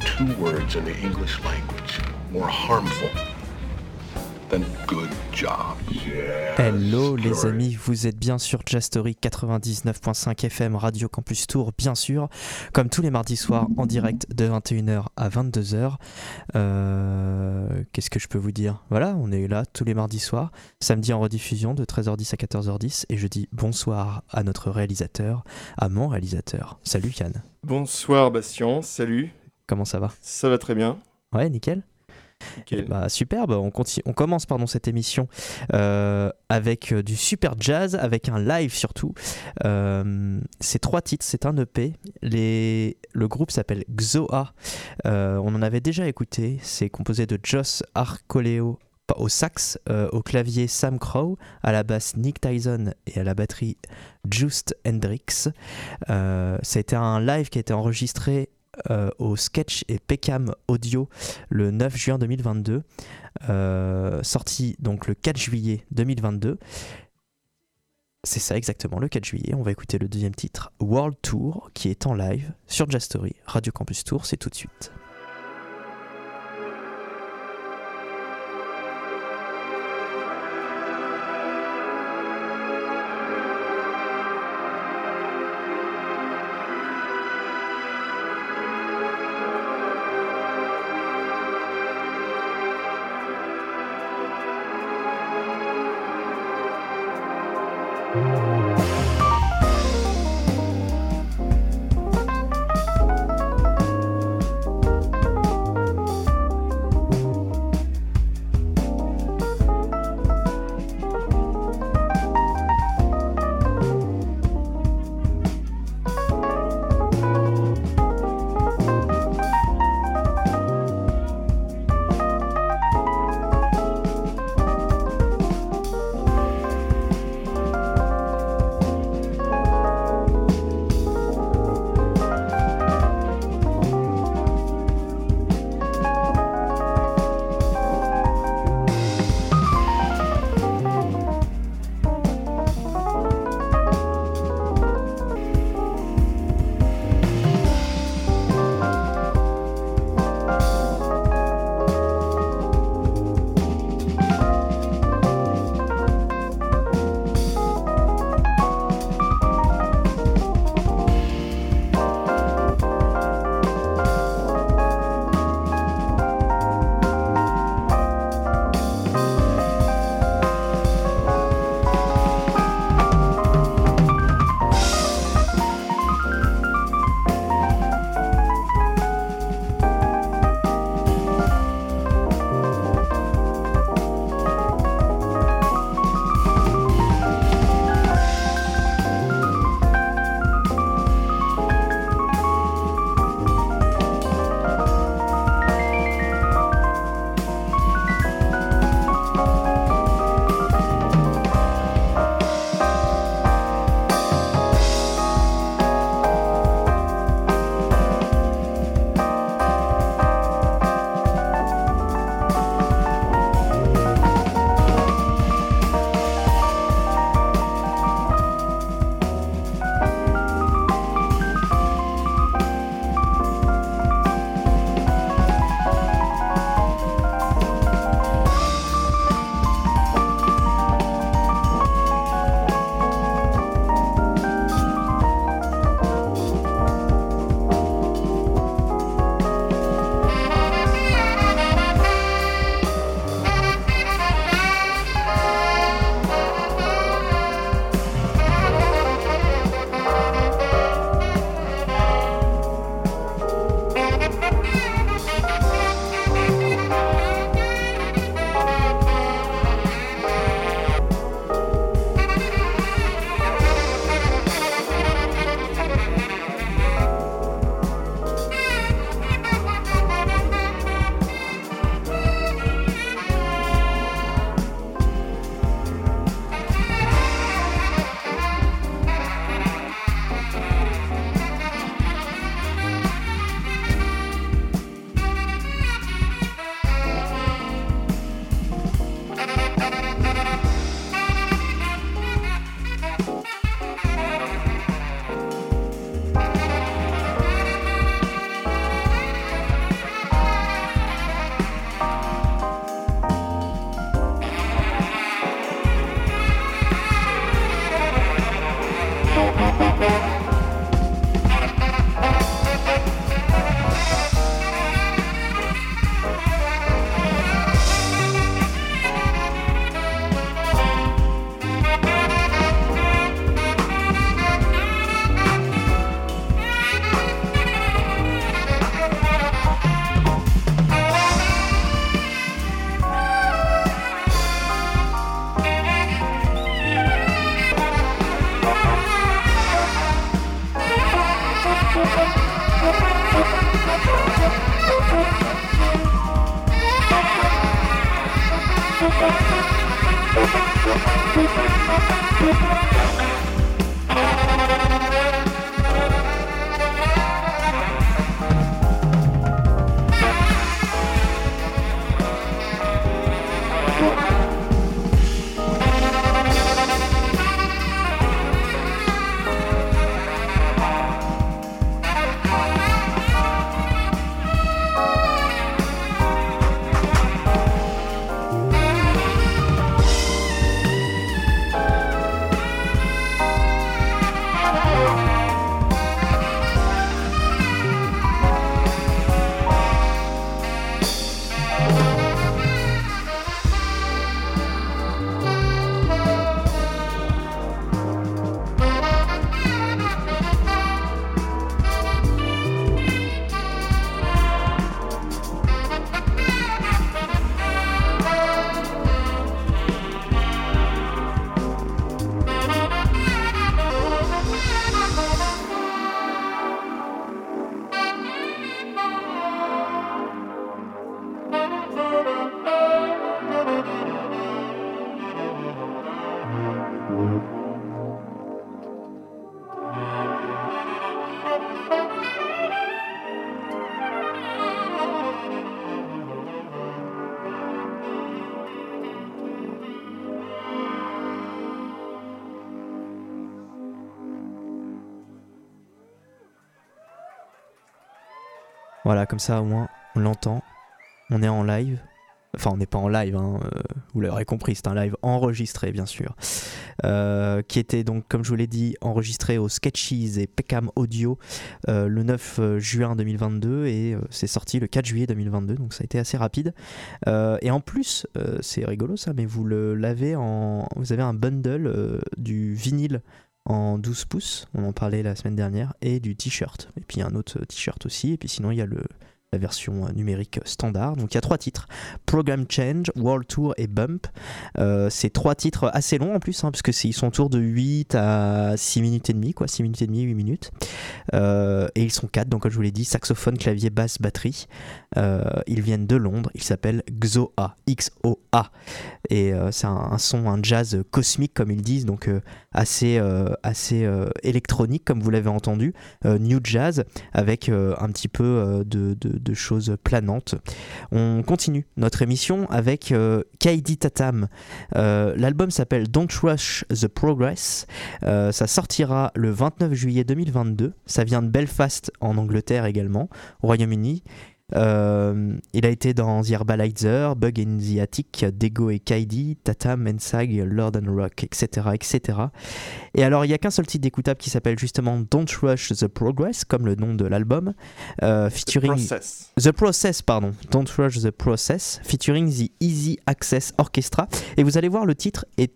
Two words in the English language more harmful than good job. Hello les amis, vous êtes bien sur Jastory 99.5 FM Radio Campus Tour, bien sûr, comme tous les mardis soirs en direct de 21h à 22h. Euh, qu'est-ce que je peux vous dire? Voilà, on est là tous les mardis soirs, samedi en rediffusion de 13h10 à 14h10 et je dis bonsoir à notre réalisateur, à mon réalisateur. Salut Yann. Bonsoir Bastien, salut. Comment ça va Ça va très bien. Ouais, nickel. Bah, superbe, on, continue, on commence pardon, cette émission euh, avec euh, du super jazz, avec un live surtout. Euh, c'est trois titres, c'est un EP. Les, le groupe s'appelle Xoa. on en avait déjà écouté. C'est composé de Joss Arcoleo au sax, euh, au clavier Sam Crow, à la basse Nick Tyson et à la batterie Just Hendrix. Euh, C'était un live qui a été enregistré euh, au Sketch et Pecam Audio le 9 juin 2022, sorti donc le 4 juillet 2022. C'est ça exactement, le 4 juillet. On va écouter le deuxième titre, World Tour, qui est en live sur Jazz Story, Radio Campus Tour, c'est tout de suite. Voilà, comme ça au moins on l'entend. On est en live. Enfin, on n'est pas en live, hein, euh, vous l'aurez compris, c'est un live enregistré, bien sûr. Euh, qui était donc, comme je vous l'ai dit, enregistré au Sketchies et Peckham Audio euh, le 9 juin 2022 et c'est sorti le 4 juillet 2022, donc ça a été assez rapide. et en plus, c'est rigolo ça, mais vous l'avez en. Vous avez un bundle du vinyle en 12 pouces, on en parlait la semaine dernière, et du t-shirt. Et puis un autre t-shirt aussi, et puis sinon il y a le, la version euh, numérique standard. Donc il y a trois titres Program Change, World Tour et Bump. Euh, c'est trois titres assez longs en plus, hein, parce sont autour de 8 à 6 minutes et demie, quoi, 6 minutes et demie, 8 minutes. Euh, et ils sont quatre, donc comme je vous l'ai dit, saxophone, clavier, basse, batterie. ils viennent de Londres, ils s'appellent XOA, X-O-A. Et c'est un, son, un jazz cosmique, comme ils disent, donc assez, assez électronique, comme vous l'avez entendu, new jazz, avec un petit peu de choses planantes. On continue notre émission avec euh, Kaidi Tatam. Euh, l'album s'appelle Don't Rush the Progress. Euh, ça sortira le 29 juillet 2022. Ça vient de Belfast en Angleterre également, au Royaume-Uni. Euh, il a été dans The Herbalizer, Bug in the Attic, Dego et Kaidi, Tata, Mensag, Lord and Rock, etc. etc. Et alors, il n'y a qu'un seul titre d'écoutable qui s'appelle justement Don't Rush the Progress, comme le nom de l'album, euh, featuring. The Process. The Process, pardon. Don't Rush the Process, featuring The Easy Access Orchestra. Et vous allez voir, le titre est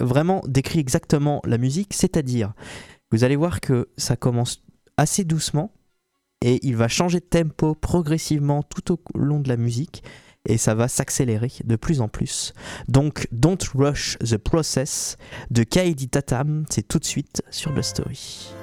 vraiment décrit exactement la musique, c'est-à-dire, vous allez voir que ça commence assez doucement et il va changer de tempo progressivement tout au long de la musique et ça va s'accélérer de plus en plus. Donc Don't Rush the Process de Kaidi Tatam, c'est tout de suite sur The Story.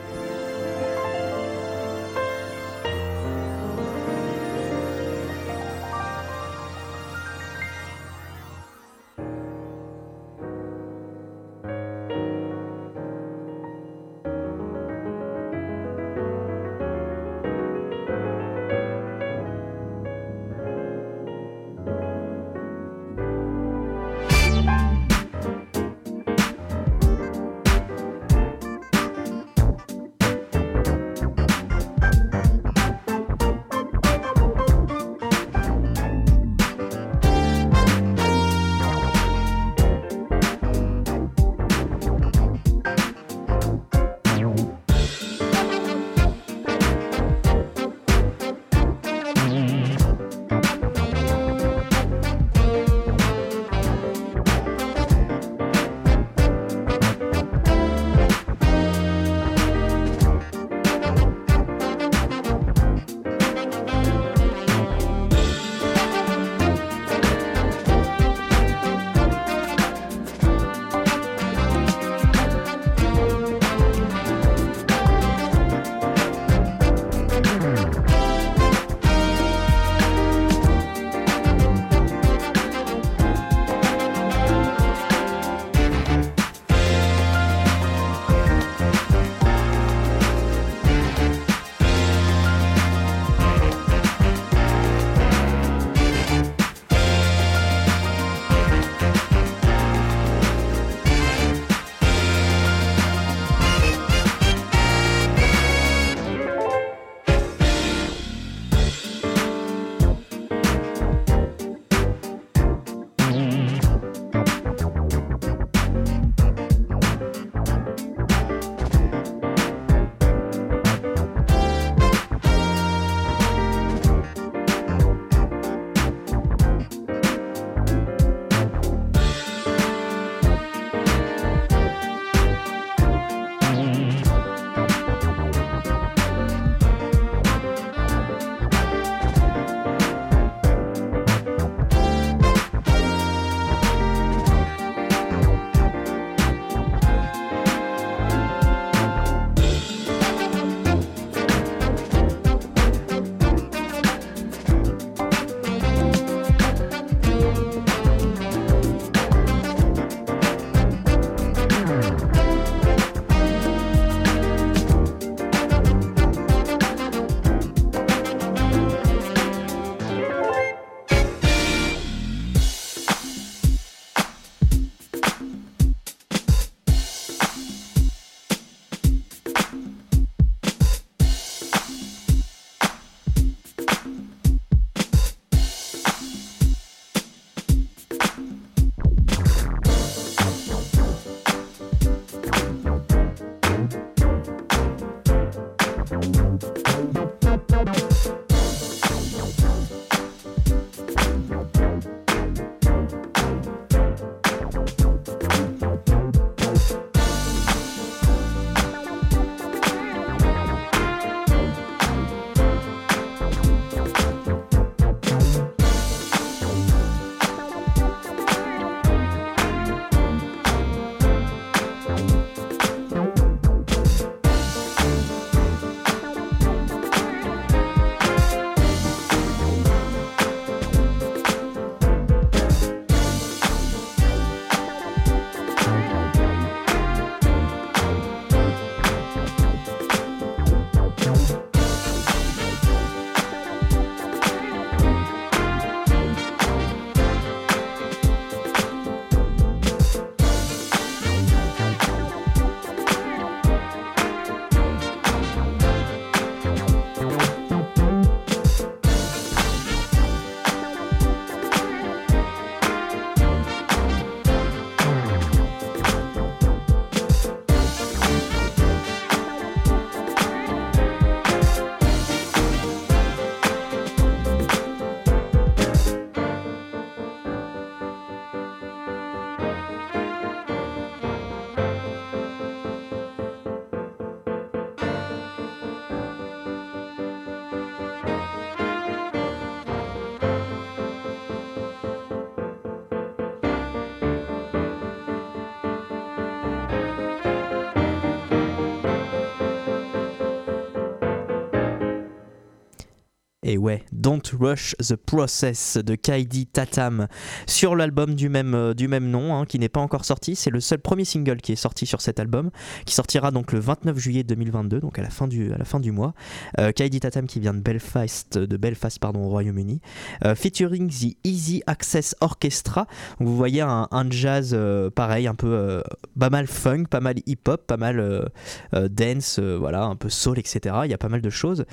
Et ouais, Don't Rush the Process de Kaidi Tatam sur l'album du même, euh, du même nom, hein, qui n'est pas encore sorti. C'est le seul premier single qui est sorti sur cet album, qui sortira donc le 29 juillet 2022, donc à la fin du, à la fin du mois. Euh, Kaidi Tatam qui vient de Belfast, de Belfast pardon, au Royaume-Uni, euh, featuring The Easy Access Orchestra. vous voyez un, jazz pareil, un peu pas mal funk, pas mal hip-hop, pas mal dance, voilà, un peu soul, etc. Il y a pas mal de choses.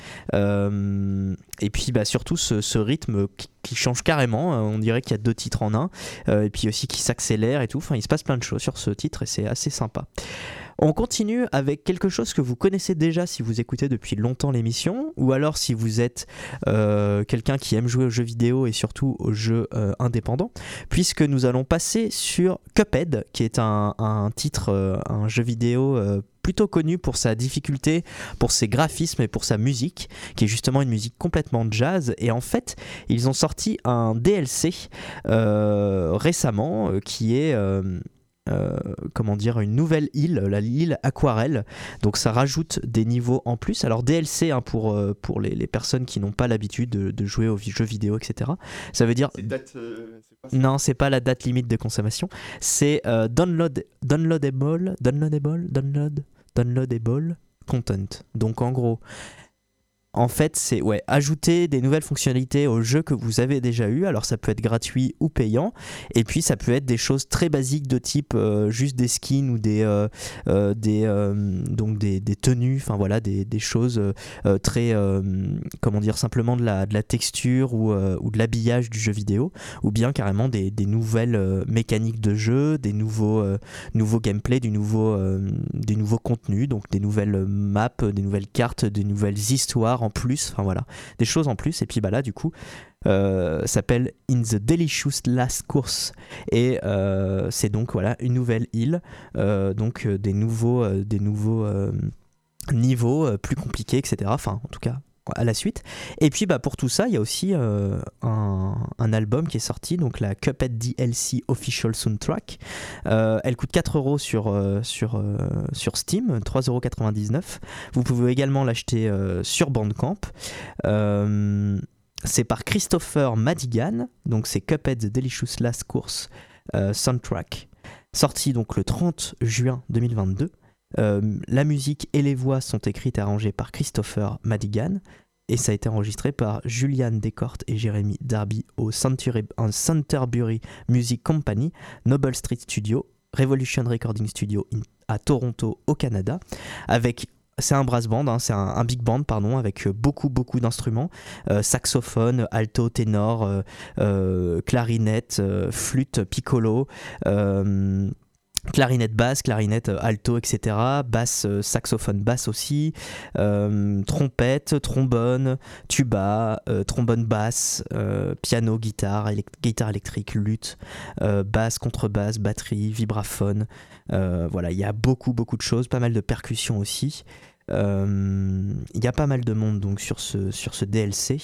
Et puis bah, surtout ce, rythme qui, change carrément, euh, on dirait qu'il y a deux titres en un, euh, et puis aussi qui s'accélère et tout, enfin il se passe plein de choses sur ce titre et c'est assez sympa. On continue avec quelque chose que vous connaissez déjà si vous écoutez depuis longtemps l'émission, ou alors si vous êtes euh, quelqu'un qui aime jouer aux jeux vidéo et surtout aux jeux indépendants, puisque nous allons passer sur Cuphead, qui est un titre, un jeu vidéo plutôt connu pour sa difficulté, pour ses graphismes et pour sa musique, qui est justement une musique complètement jazz. Et en fait, ils ont sorti un DLC euh, récemment euh, qui est... Euh, euh, comment dire, une nouvelle île, la île Aquarelle. Donc ça rajoute des niveaux en plus. Alors DLC hein, pour, euh, pour les, les, personnes qui n'ont pas l'habitude de, jouer aux jeux vidéo, etc. Ça veut dire... Date, euh, non, c'est pas la date limite de consommation. C'est download, downloadable, downloadable, download, downloadable content. Donc en gros, en fait, c'est ouais, ajouter des nouvelles fonctionnalités au jeu que vous avez déjà eu. Alors ça peut être gratuit ou payant. Et puis ça peut être des choses très basiques de type euh, juste des skins ou des, euh, euh, donc des, des, tenues. Enfin voilà, des, choses très comment dire simplement de la, texture ou, de l'habillage du jeu vidéo. Ou bien carrément des, des nouvelles mécaniques de jeu, des nouveaux nouveaux gameplay, du nouveau des nouveaux contenus, donc des nouvelles maps, des nouvelles cartes, des nouvelles histoires en plus, enfin voilà, des choses en plus. Et puis bah là, du coup, euh, s'appelle In the Delicious Last Course et euh, c'est donc voilà une nouvelle île, euh, donc des nouveaux, des nouveaux niveaux plus compliqués, etc. Enfin, en tout cas, à la suite. Et puis bah, pour tout ça, il y a aussi euh, un, album qui est sorti, donc la Cuphead DLC Official Soundtrack. Euh, elle coûte 4 euros sur, euh, sur, sur Steam, 3,99€. Vous pouvez également l'acheter sur Bandcamp. c'est par Christopher Madigan, donc c'est Cuphead Delicious Last Course Soundtrack, sorti donc le 30 juin 2022. Euh, la musique et les voix sont écrites et arrangées par Christopher Madigan et ça a été enregistré par Julian Descortes et Jeremy Darby au Centerbury Music Company, Noble Street Studio, Revolution Recording Studio à Toronto au Canada, avec c'est un brass band, hein, c'est un, big band pardon, avec beaucoup beaucoup d'instruments, euh, saxophone, alto, ténor, euh, clarinette, flûte, piccolo clarinette basse, clarinette euh, alto, etc. Basse, euh, saxophone basse aussi, euh, trompette, trombone, tuba, trombone basse, piano, guitare, guitare électrique, lutte, basse, contrebasse, batterie, vibraphone. voilà, il y a beaucoup beaucoup de choses, pas mal de percussions aussi. Il y a pas mal de monde donc sur ce, sur ce DLC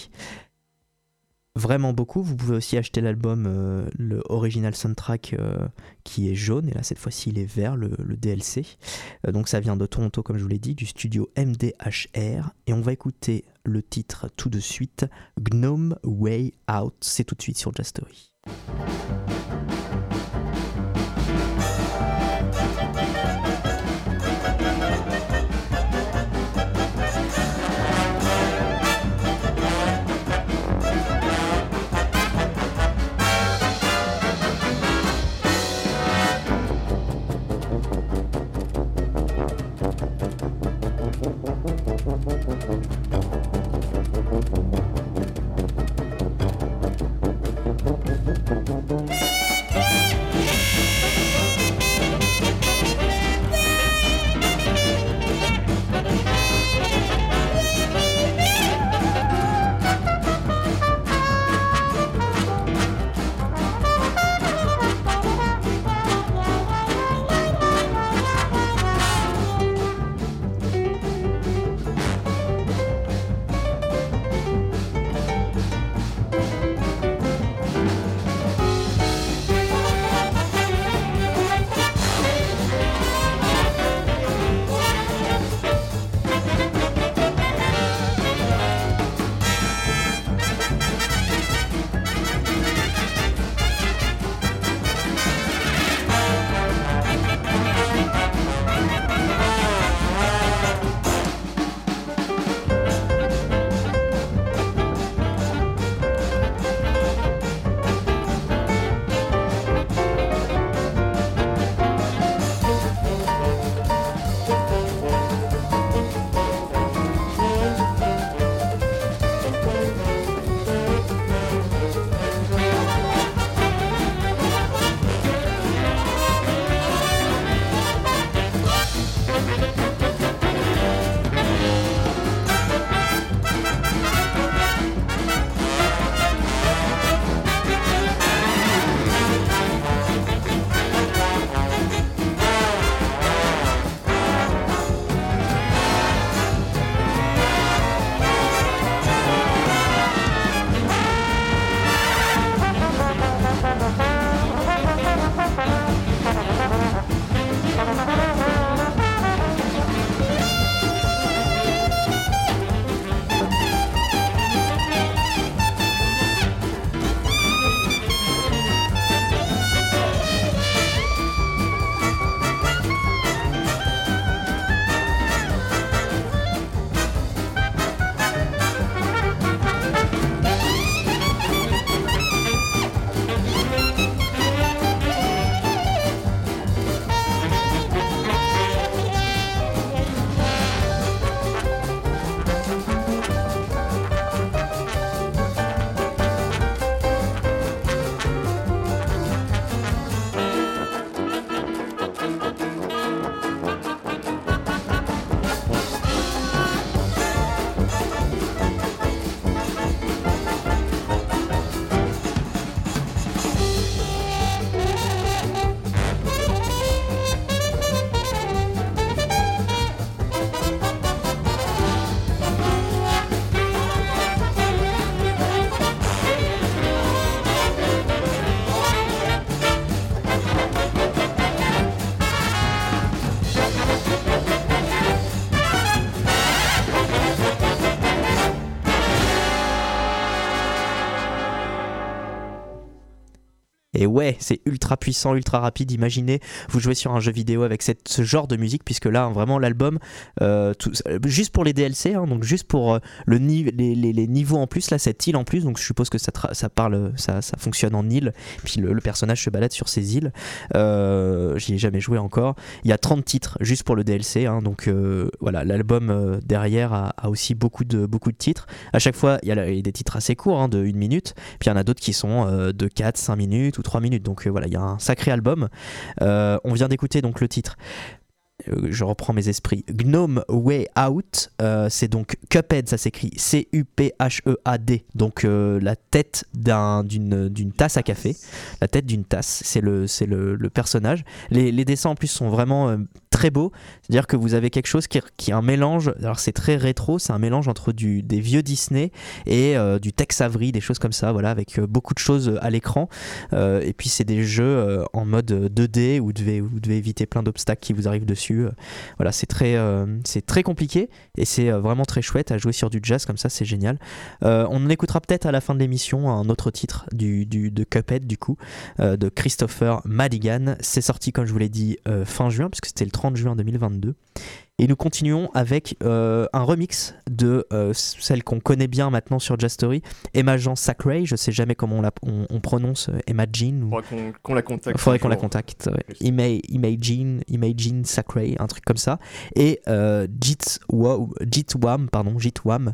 vraiment beaucoup. Vous pouvez aussi acheter l'album, euh, le original soundtrack euh, qui est jaune, et là cette fois-ci il est vert, le, DLC. Euh, donc ça vient de Toronto, comme je vous l'ai dit, du studio MDHR. Et on va écouter le titre tout de suite, Gnome Way Out. C'est tout de suite sur Just Et ouais, c'est ultra puissant, ultra rapide. Imaginez, vous jouez sur un jeu vidéo avec ce genre de musique, puisque là, vraiment, l'album, euh, juste pour les DLC, hein, donc juste pour euh, le les, les- niveaux en plus, là, cette île en plus, donc je suppose que ça, parle, ça, fonctionne en île, puis le, personnage se balade sur ces îles. Euh, J'y ai jamais joué encore. Il y a 30 titres juste pour le DLC, hein, donc voilà, l'album derrière a, aussi beaucoup de, beaucoup de titres. À chaque fois, il y a, des titres assez courts, hein, de 1 minute, puis il y en a d'autres qui sont de 4, 5 minutes ou 3 minutes. Donc euh, voilà, il y a un sacré album. Euh, on vient d'écouter donc le titre. Euh, Je reprends mes esprits. Gnome Way Out, c'est donc Cuphead, ça s'écrit C-U-P-H-E-A-D. Donc la tête d'un- d'une tasse à café. La tête d'une tasse, c'est le, personnage. Les, dessins en plus sont vraiment très beaux. C'est-à-dire que vous avez quelque chose qui, qui est un mélange. Alors c'est très rétro, c'est un mélange entre du, des vieux Disney et euh, du Tex Avery, des choses comme ça, voilà, avec euh, beaucoup de choses à l'écran. Euh, et puis c'est des jeux euh, en mode 2D où vous devez, vous devez éviter plein d'obstacles qui vous arrivent dessus. Euh, Voilà, c'est très, euh, c'est très compliqué et c'est euh, vraiment très chouette à jouer sur du jazz comme ça, c'est génial. Euh, on écoutera peut-être à la fin de l'émission un autre titre du, du- de Cuphead du coup, euh, de Christopher Madigan. C'est sorti comme je vous l'ai dit euh, fin juin puisque c'était le 30 juin 2022. Et nous continuons avec euh, un remix de euh, celle qu'on connaît bien maintenant sur Jazz Story, Emma Jean Sacray. Je sais jamais comment on, la- on- on prononce euh, Emma Jean. ou- Faudrait qu'on la contacte. il faudrait qu'on la contacte. ouais. Ima- Imagine, Imagine Sacray, un truc comme ça. Et euh, Jitwa- Jitwam, pardon, Jitwam,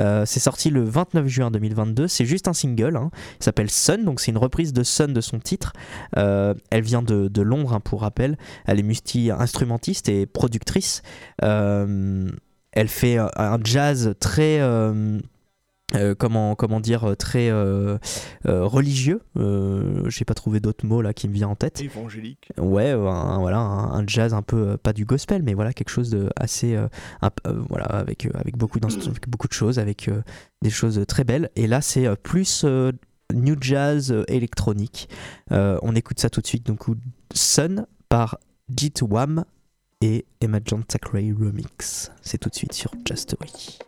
euh, c'est sorti le 29 juin 2022. C'est juste un single. hein. Il s'appelle Sun, donc c'est une reprise de Sun de son titre. Elle vient de, de Londres, hein, pour rappel. Elle est multi-instrumentiste et productrice. Euh, elle fait un- jazz très. euh, euh, comment, comment dire, très euh, euh, religieux. J'ai pas trouvé d'autres mots là qui me vient en tête. Évangélique. Ouais, un, voilà, un, un jazz un peu, pas du gospel, mais voilà, quelque chose de assez. un voilà, avec, avec, beaucoup avec beaucoup de choses, avec des choses très belles. Et là, c'est plus new jazz électronique. On écoute ça tout de suite. Donc, Sun par Jit Wam et Emma John Remix. C'est tout de suite sur Jazz Story.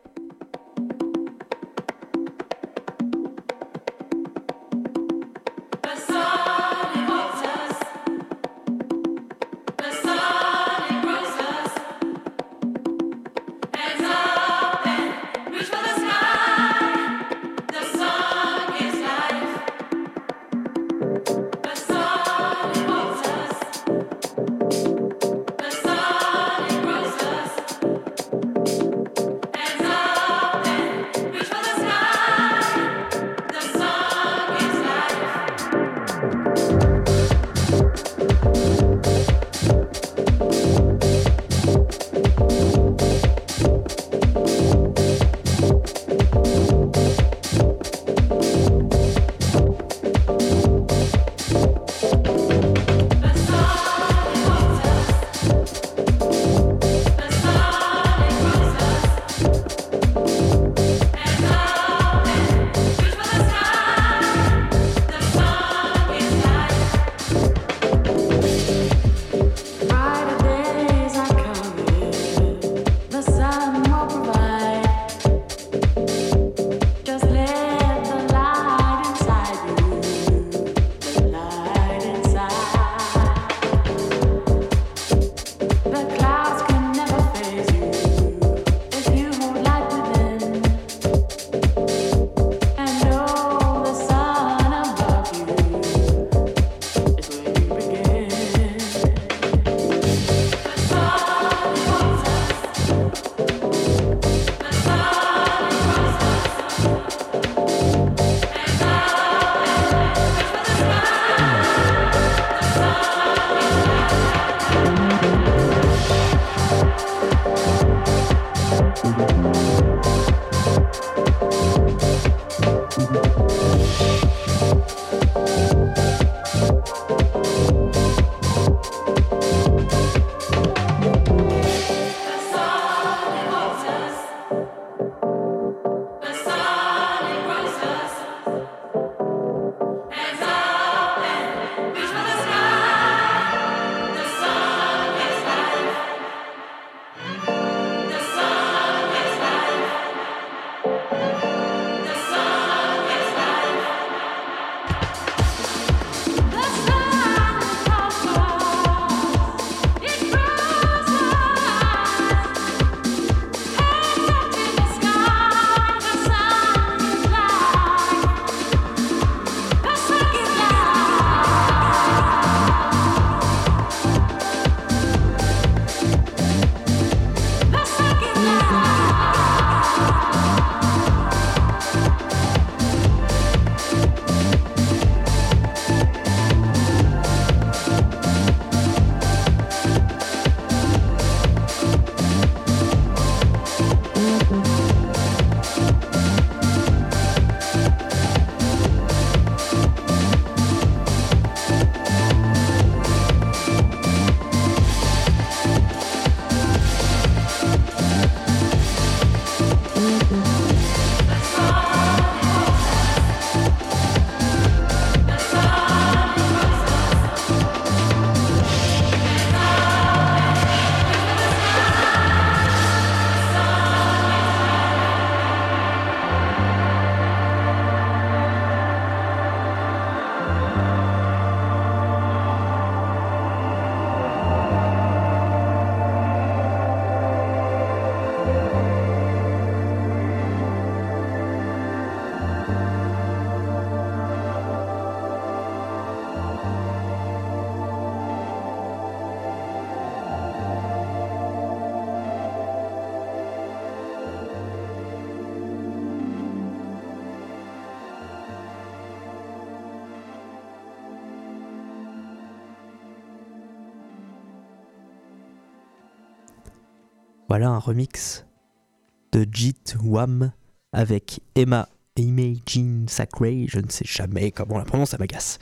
Voilà un remix de Jit Wam avec Emma Imagine Sacray, je ne sais jamais comment on la prononce, ça m'agace.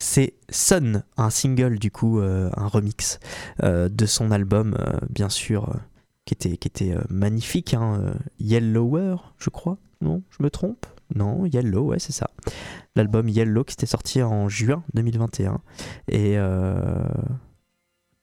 C'est Sun, un single du coup, euh, un remix euh, de son album, euh, bien sûr, qui était, magnifique, hein, Yellower, je crois. Non, je me trompe? Non, Yellow, ouais, c'est ça. L'album Yellow qui était sorti en juin 2021. Et,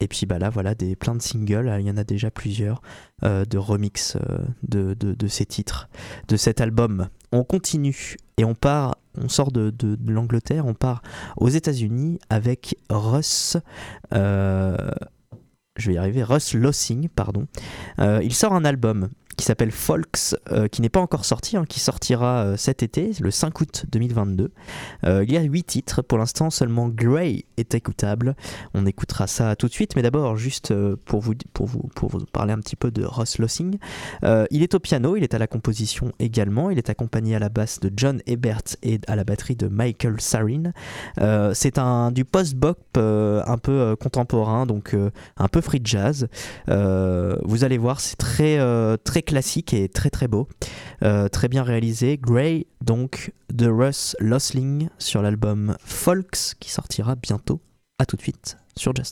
et puis bah là, voilà, des, plein de singles, il y en a déjà plusieurs, euh, de remix euh, de, de, ces titres, de cet album. On continue et on part, on sort de, de- l'Angleterre, on part aux États-Unis avec Russ. euh, je vais y arriver, Russ Lossing, pardon. Euh, il sort un album qui s'appelle Folks, euh, qui n'est pas encore sorti, hein, qui sortira euh, cet été, le 5 août 2022. Euh, il y a 8 titres, pour l'instant seulement Grey est écoutable. On écoutera ça tout de suite, mais d'abord juste euh, pour, vous, pour, vous, pour vous parler un petit peu de Russ Lossing. Il est au piano, il est à la composition également, il est accompagné à la basse de John Ebert et à la batterie de Michael Sarin. C'est un du post-bop un peu contemporain, donc un peu free jazz. Vous allez voir, c'est très, euh, classique et très très beau. Euh, très bien réalisé. Grey, donc, de Russ Lossling sur l'album Folks qui sortira bientôt. A tout de suite sur Jazz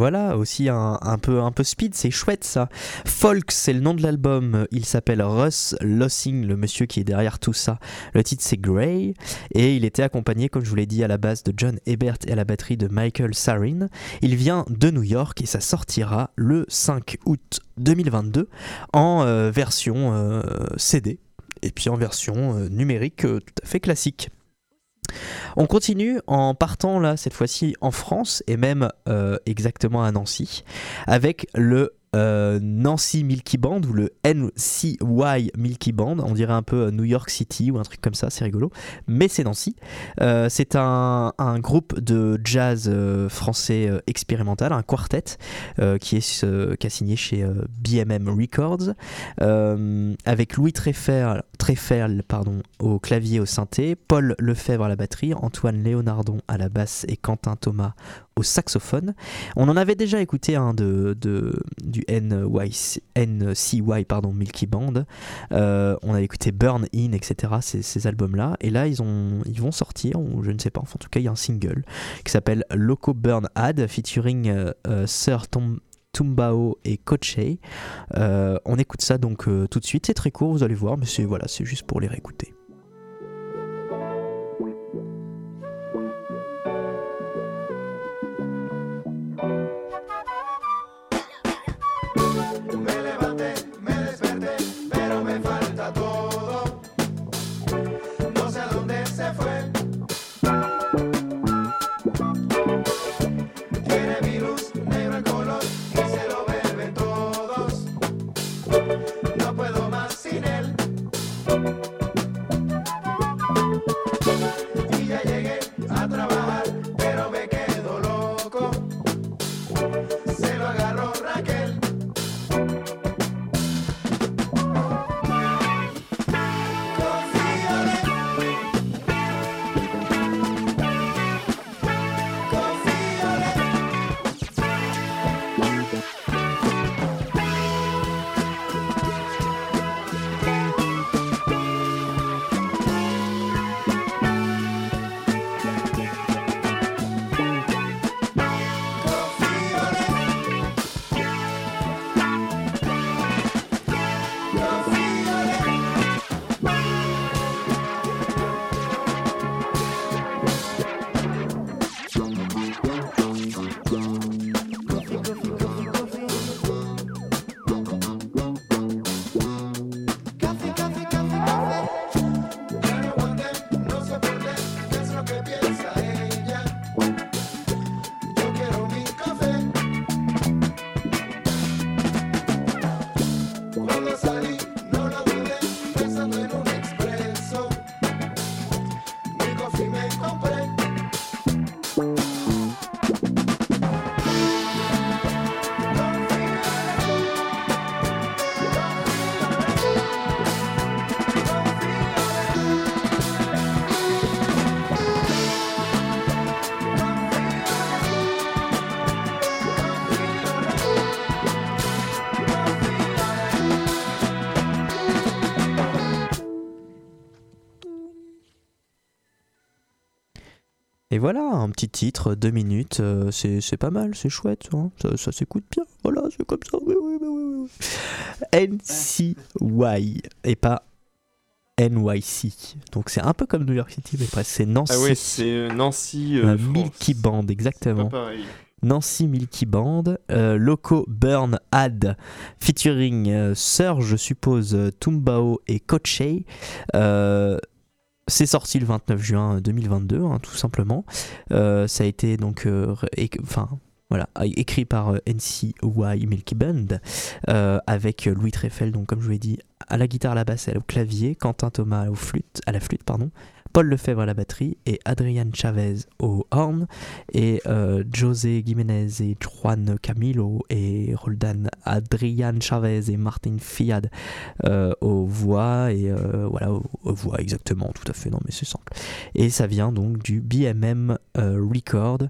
voilà, aussi un, peu, un peu speed, c'est chouette ça. Folk, c'est le nom de l'album. Il s'appelle Russ Lossing, le monsieur qui est derrière tout ça. Le titre c'est Grey. Et il était accompagné, comme je vous l'ai dit, à la base de John Ebert et à la batterie de Michael Sarin. Il vient de New York et ça sortira le 5 août 2022 en euh, version euh, CD et puis en version euh, numérique tout à fait classique. On continue en partant là cette fois-ci en France et même euh, exactement à Nancy avec le euh, Nancy Milky Band ou le NCY Milky Band. On dirait un peu euh, New York City ou un truc comme ça, c'est rigolo. Mais c'est Nancy. C'est un, groupe de jazz français expérimental, un quartet qui, est, qui a signé chez BMM Records avec Louis Tréferle, Tréferle pardon, au clavier au synthé, Paul Lefebvre à la batterie, Antoine Léonardon à la basse et Quentin Thomas au saxophone. On en avait déjà écouté un de, de- du NCY pardon, Milky Band. Euh, on avait écouté Burn In, etc. Ces, ces albums-là. Et là, ils, ont, ils vont sortir, ou je ne sais pas, enfin, en tout cas, il y a un single qui s'appelle Loco Burn Ad, featuring euh, euh, Sir Tom. Tumbao et Kochei. Euh, on écoute ça donc euh, tout de suite. C'est très court, vous allez voir, mais c'est juste pour les réécouter. Et voilà, un petit titre, deux minutes, euh, c'est pas mal, c'est chouette, hein, ça, ça s'écoute bien, voilà, c'est comme ça, oui, oui, oui, oui, oui. NCY, et pas NYC. Donc c'est un peu comme New York City, mais presque, c'est Nancy. Ah ouais, c'est euh, Nancy. Euh. Milky Band, pas exactement. pareil. Nancy Milky Band, euh, Loco Burn Ad, featuring euh, Sir, je suppose, Tumbao et. Euh, c'est sorti le 29 juin 2022, hein, tout simplement. Euh, ça a été donc, euh, écrit par euh, NCY Milky Band, avec Louis Treffel, donc comme je vous l'ai dit, à la guitare, à la basse au clavier, Quentin Thomas à la flûte, pardon, Paul Lefebvre à la batterie et Adrian Chavez au horn et euh, José Jiménez et Juan Camilo et Roldan Adrian Chavez et Martin Fiad euh, aux voix et euh, voilà aux, voix exactement tout à fait non mais c'est simple. Et ça vient donc du BMM Record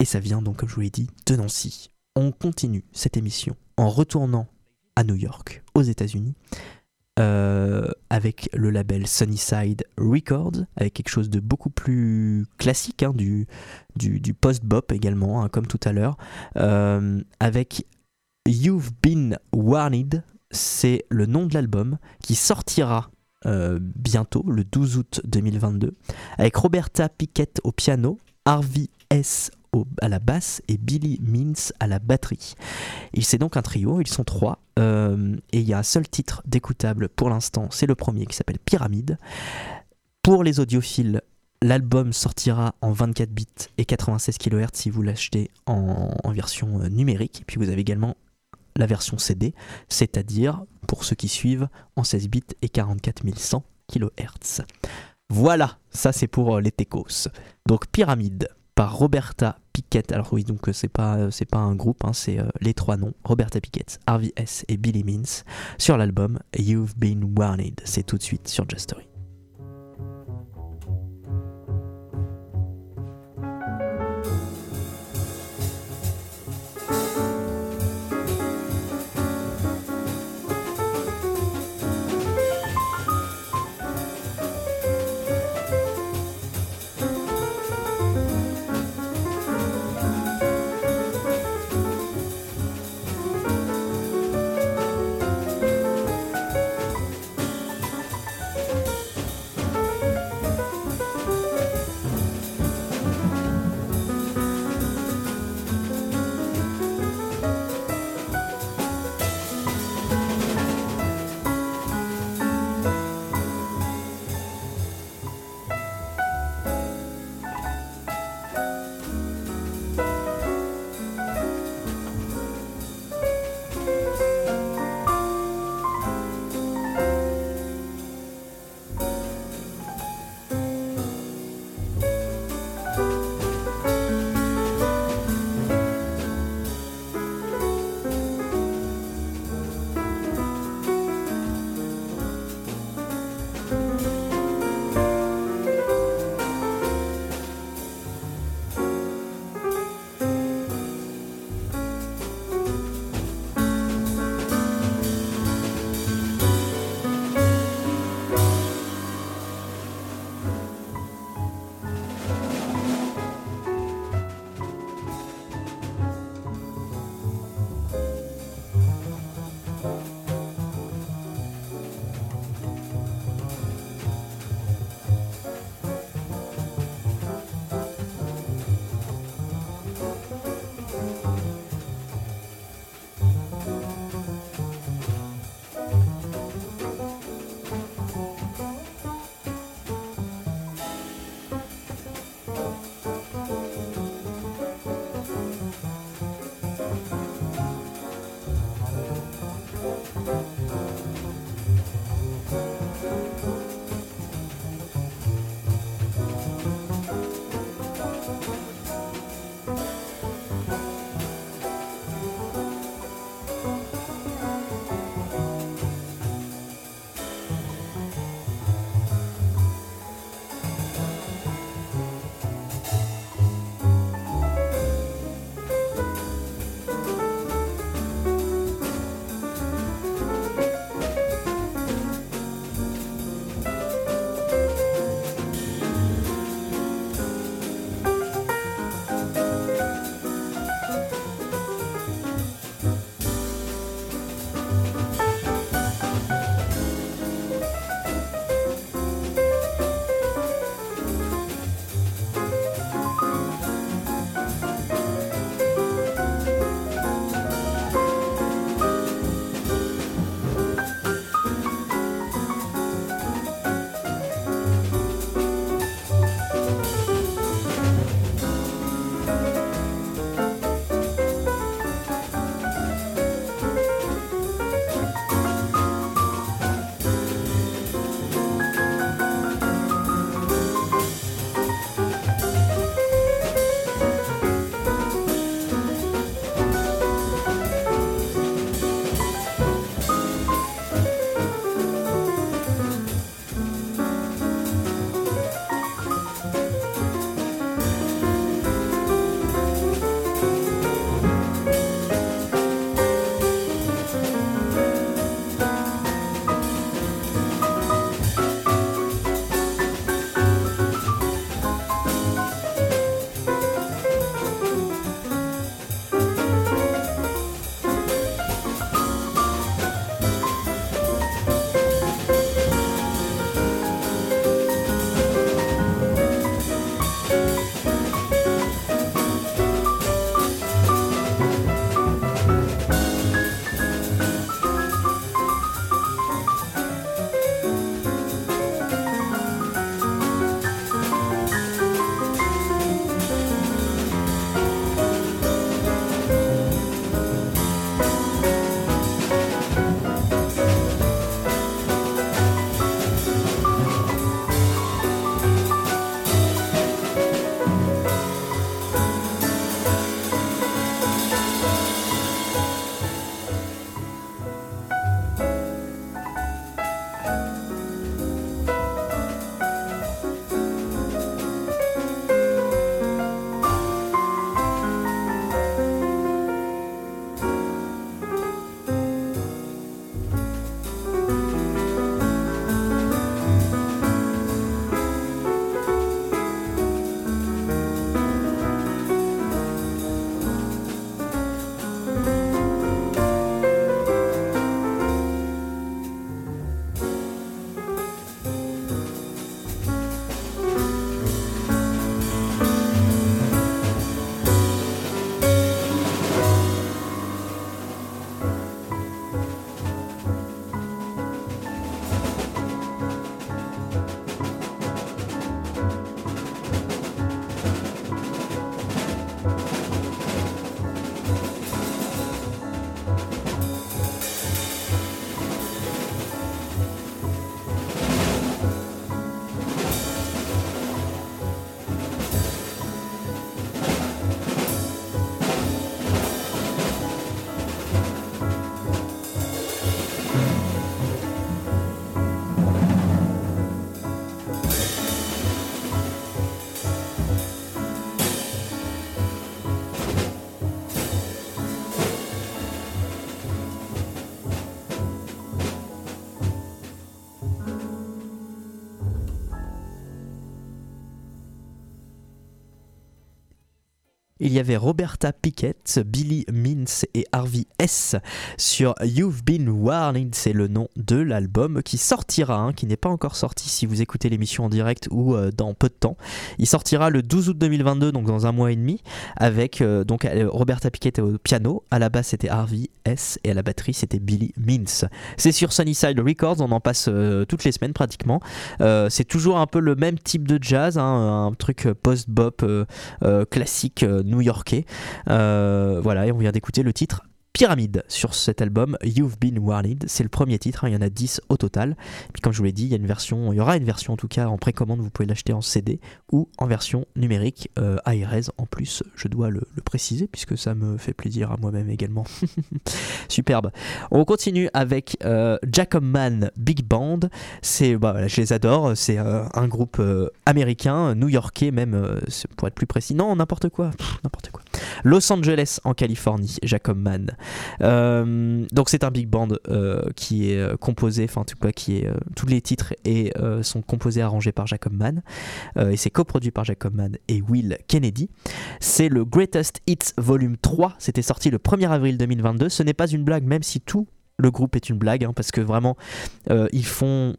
et ça vient donc comme je vous l'ai dit de Nancy. On continue cette émission en retournant à New York aux États-Unis euh, avec le label Sunnyside Records, avec quelque chose de beaucoup plus classique, hein, du, du, post-bop également, hein, comme tout à l'heure, euh, avec You've Been Warned, c'est le nom de l'album qui sortira euh, bientôt, le 12 août 2022, avec Roberta Piquet au piano, Harvey S. à la basse et Billy Means à la batterie. C'est donc un trio, ils sont trois, euh, et il y a un seul titre d'écoutable pour l'instant, c'est le premier qui s'appelle Pyramide. Pour les audiophiles, l'album sortira en 24 bits et 96 kHz si vous l'achetez en, en version euh, numérique, et puis vous avez également la version CD, c'est-à-dire, pour ceux qui suivent, en 16 bits et 44 100 kHz. Voilà, ça c'est pour euh, les Tecos. Donc Pyramide par Roberta Piquet. Alors oui, donc euh, c'est pas euh, c'est pas un groupe, hein, c'est euh, les trois noms Roberta Piquet, Harvey S et Billy Means sur l'album You've Been Warned. C'est tout de suite sur Just Story. Y avait Roberta Pickett, Billy Mintz et Harvey S sur You've Been Warned, c'est le nom de l'album qui sortira, hein, qui n'est pas encore sorti si vous écoutez l'émission en direct ou euh, dans peu de temps. Il sortira le 12 août 2022, donc dans un mois et demi, avec euh, euh, Roberta Pickett au piano, à la basse c'était Harvey S et à la batterie c'était Billy Mintz. C'est sur Sunnyside Records, on en passe toutes les semaines pratiquement. C'est toujours un peu le même type de jazz, hein, un truc post-bop classique euh, Euh, voilà, et on vient d'écouter le titre Pyramide sur cet album You've Been Warned. C'est le premier titre, hein, il y en a 10 au total. Puis comme je vous l'ai dit, il y a une version, il y aura une version en tout cas en précommande, vous pouvez l'acheter en CD ou en version numérique euh, ARS en plus, je dois le, préciser puisque ça me fait plaisir à moi-même également. Superbe. On continue avec euh, Jacob Mann Big Band. C'est, bah, je les adore. C'est euh, un groupe euh, américain, new-yorkais même, euh, pour être plus précis. Non, n'importe quoi, n'importe quoi. Los Angeles en Californie, Jacob Mann. Euh, donc c'est un big band euh, qui est euh, composé, enfin en tout cas qui est tous les titres et sont composés arrangés par Jacob Mann et c'est coproduit par Jacob Mann et Will Kennedy. C'est le Greatest Hits Volume 3. C'était sorti le 1er avril 2022. Ce n'est pas une blague, même si tout le groupe est une blague, hein, parce que vraiment, ils font.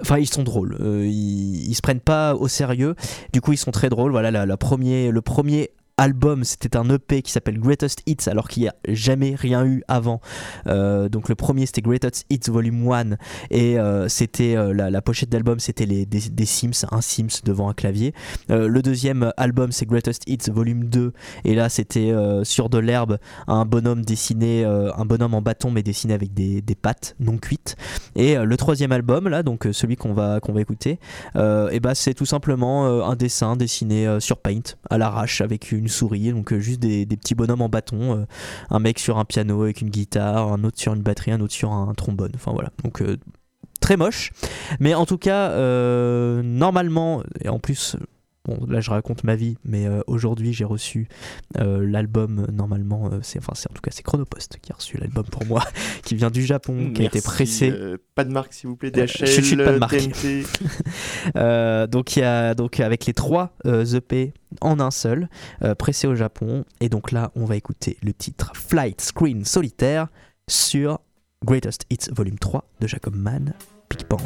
Enfin, ils sont drôles. Ils, ils se prennent pas au sérieux. Du coup, ils sont très drôles. Voilà, la premier, le premier album, c'était un EP qui s'appelle Greatest Hits, alors qu'il n'y a jamais rien eu avant. Euh, donc le premier, c'était Greatest Hits Volume 1, et euh, c'était euh, la, pochette d'album, c'était les, des, des Sims, un Sims devant un clavier. Le deuxième album, c'est Greatest Hits Volume 2, et là, c'était sur de l'herbe, un bonhomme dessiné, un bonhomme en bâton, mais dessiné avec des, des pattes non cuites. Et le troisième album, là, donc celui qu'on va, qu'on va écouter, et bah, c'est tout simplement un dessin dessiné sur Paint, à l'arrache, avec une souris, donc euh, juste des, petits bonhommes en bâton, euh, un mec sur un piano avec une guitare, un autre sur une batterie, un autre sur un trombone, enfin voilà. Donc euh, très moche, mais en tout cas, normalement, et en plus. Bon, là je raconte ma vie, mais euh, aujourd'hui j'ai reçu euh, l'album. euh, Normalement, c'est enfin c'est en tout cas c'est Chronopost qui a reçu l'album pour moi, qui vient du Japon, qui a été pressé. pas de marque, s'il vous plaît. DHL, chut, chut, pas de marque. TNT. Donc il y a donc avec les trois EP en un seul, pressé au Japon. Et donc là, on va écouter le titre Flight Screen Solitaire sur Greatest Hits Volume 3 de Jacob Mann, Big Band.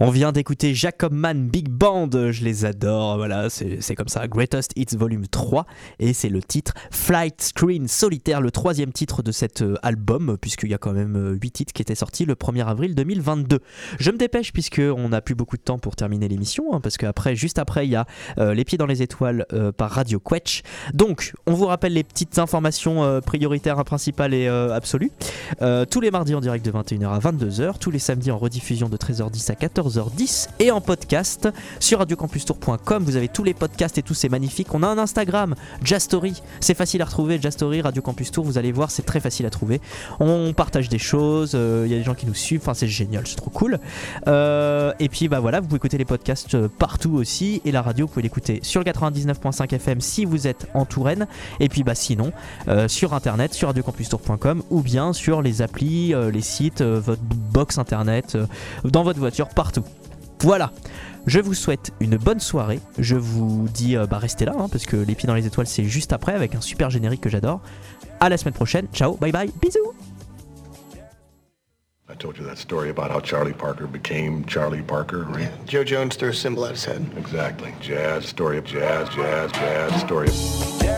On vient d'écouter Jacob Mann Big Band, je les adore, voilà, c'est comme ça, Greatest Hits Volume 3, et c'est le titre Flight Screen Solitaire, le troisième titre de cet euh, album, puisqu'il y a quand même 8 titres qui étaient sortis le 1er avril 2022. Je me dépêche puisqu'on n'a plus beaucoup de temps pour terminer l'émission, hein, parce qu'après, juste après, il y a euh, Les Pieds dans les Étoiles euh, par Radio Quetch. Donc, on vous rappelle les petites informations euh, prioritaires, principales et euh, absolues. Euh, tous les mardis en direct de 21h à 22h, tous les samedis en rediffusion de 13h10 à 14h10 et en podcast sur radiocampustour.com. Vous avez tous les podcasts et tout, c'est magnifique. On a un Instagram, Jastory, c'est facile à retrouver. Jastory, Radio Campus Tour, vous allez voir, c'est très facile à trouver. On partage des choses, euh, il y a des gens qui nous suivent, enfin c'est génial, c'est trop cool. Euh, et puis bah voilà, vous pouvez écouter les podcasts euh, partout aussi et la radio, vous pouvez l'écouter sur le 99.5 FM si vous êtes en Touraine. Et puis bah sinon sur internet, sur radiocampustour.com ou bien sur les applis, les sites, votre box internet, dans votre voiture, partout. Voilà. Je vous souhaite une bonne soirée. Je vous dis, euh, bah restez là, hein, parce que les pieds dans les étoiles, c'est juste après avec un super générique que j'adore. À la semaine prochaine. Ciao, bye bye, bisous. I told you that story about how Charlie Parker became Charlie Parker, right? Joe Jones threw a symbol at his head. Exactly. Jazz, story of jazz, jazz, jazz, story of...